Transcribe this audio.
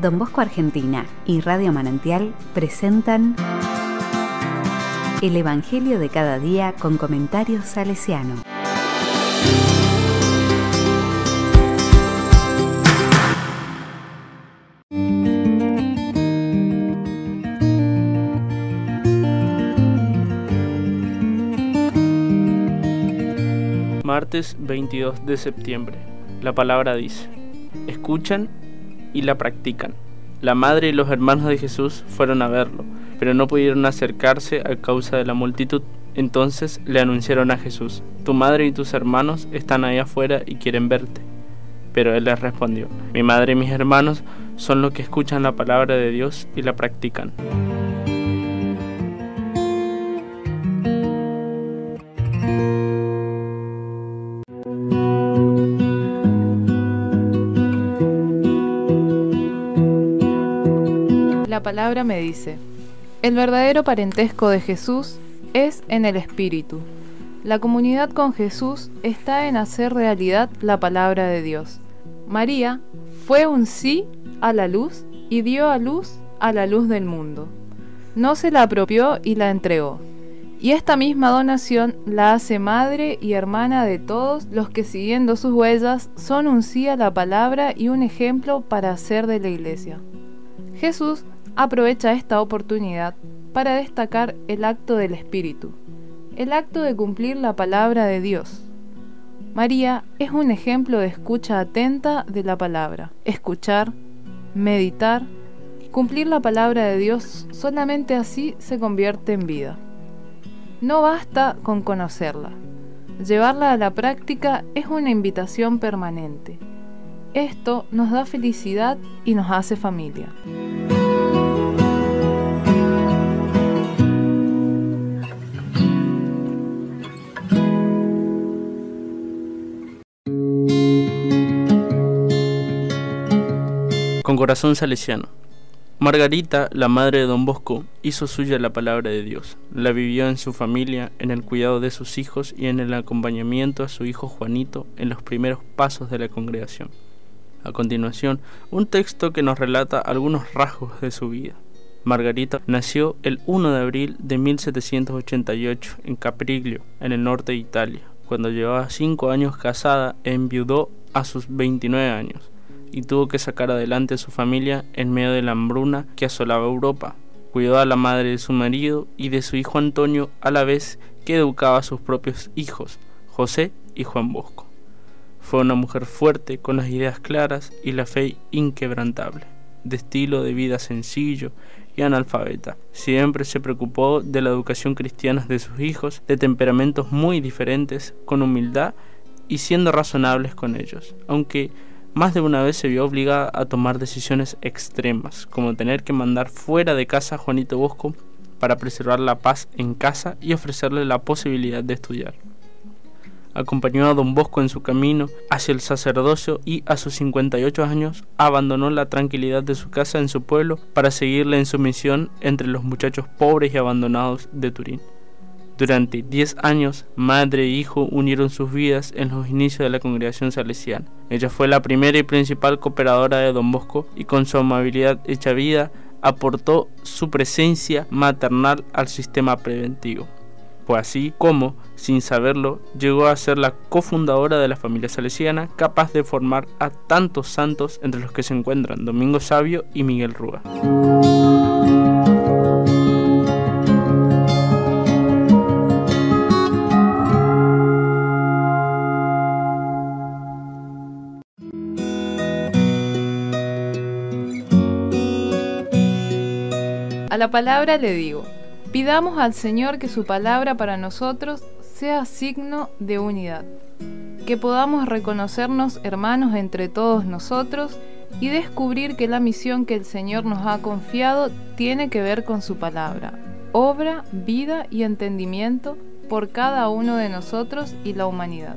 Don Bosco Argentina y Radio Manantial presentan El Evangelio de cada día con comentarios salesiano. Martes 22 de septiembre. La palabra dice, escuchan y la practican. La madre y los hermanos de Jesús fueron a verlo, pero no pudieron acercarse a causa de la multitud. Entonces le anunciaron a Jesús, Tu madre y tus hermanos están ahí afuera y quieren verte. Pero él les respondió, Mi madre y mis hermanos son los que escuchan la palabra de Dios y la practican. La palabra me dice, el verdadero parentesco de Jesús es en el Espíritu. La comunidad con Jesús está en hacer realidad la palabra de Dios. María fue un sí a la luz y dio a luz a la luz del mundo. No se la apropió y la entregó. Y esta misma donación la hace madre y hermana de todos los que siguiendo sus huellas son un sí a la palabra y un ejemplo para hacer de la iglesia. Jesús aprovecha esta oportunidad para destacar el acto del Espíritu, el acto de cumplir la palabra de Dios. María es un ejemplo de escucha atenta de la palabra. Escuchar, meditar, cumplir la palabra de Dios, solamente así se convierte en vida. No basta con conocerla. Llevarla a la práctica es una invitación permanente. Esto nos da felicidad y nos hace familia. Corazón salesiano. Margarita, la madre de don Bosco, hizo suya la palabra de Dios. La vivió en su familia, en el cuidado de sus hijos y en el acompañamiento a su hijo Juanito en los primeros pasos de la congregación. A continuación, un texto que nos relata algunos rasgos de su vida. Margarita nació el 1 de abril de 1788 en Capriglio, en el norte de Italia. Cuando llevaba cinco años casada, enviudó a sus 29 años y tuvo que sacar adelante a su familia en medio de la hambruna que asolaba Europa. Cuidó a la madre de su marido y de su hijo Antonio a la vez que educaba a sus propios hijos, José y Juan Bosco. Fue una mujer fuerte, con las ideas claras y la fe inquebrantable, de estilo de vida sencillo y analfabeta. Siempre se preocupó de la educación cristiana de sus hijos, de temperamentos muy diferentes, con humildad y siendo razonables con ellos, aunque más de una vez se vio obligada a tomar decisiones extremas, como tener que mandar fuera de casa a Juanito Bosco para preservar la paz en casa y ofrecerle la posibilidad de estudiar. Acompañó a don Bosco en su camino hacia el sacerdocio y a sus 58 años abandonó la tranquilidad de su casa en su pueblo para seguirle en su misión entre los muchachos pobres y abandonados de Turín. Durante diez años, madre e hijo unieron sus vidas en los inicios de la congregación salesiana. Ella fue la primera y principal cooperadora de Don Bosco y con su amabilidad hecha vida aportó su presencia maternal al sistema preventivo. Fue así como, sin saberlo, llegó a ser la cofundadora de la familia salesiana, capaz de formar a tantos santos entre los que se encuentran Domingo Sabio y Miguel Rúa. La palabra le digo, pidamos al Señor que su palabra para nosotros sea signo de unidad, que podamos reconocernos hermanos entre todos nosotros y descubrir que la misión que el Señor nos ha confiado tiene que ver con su palabra, obra, vida y entendimiento por cada uno de nosotros y la humanidad.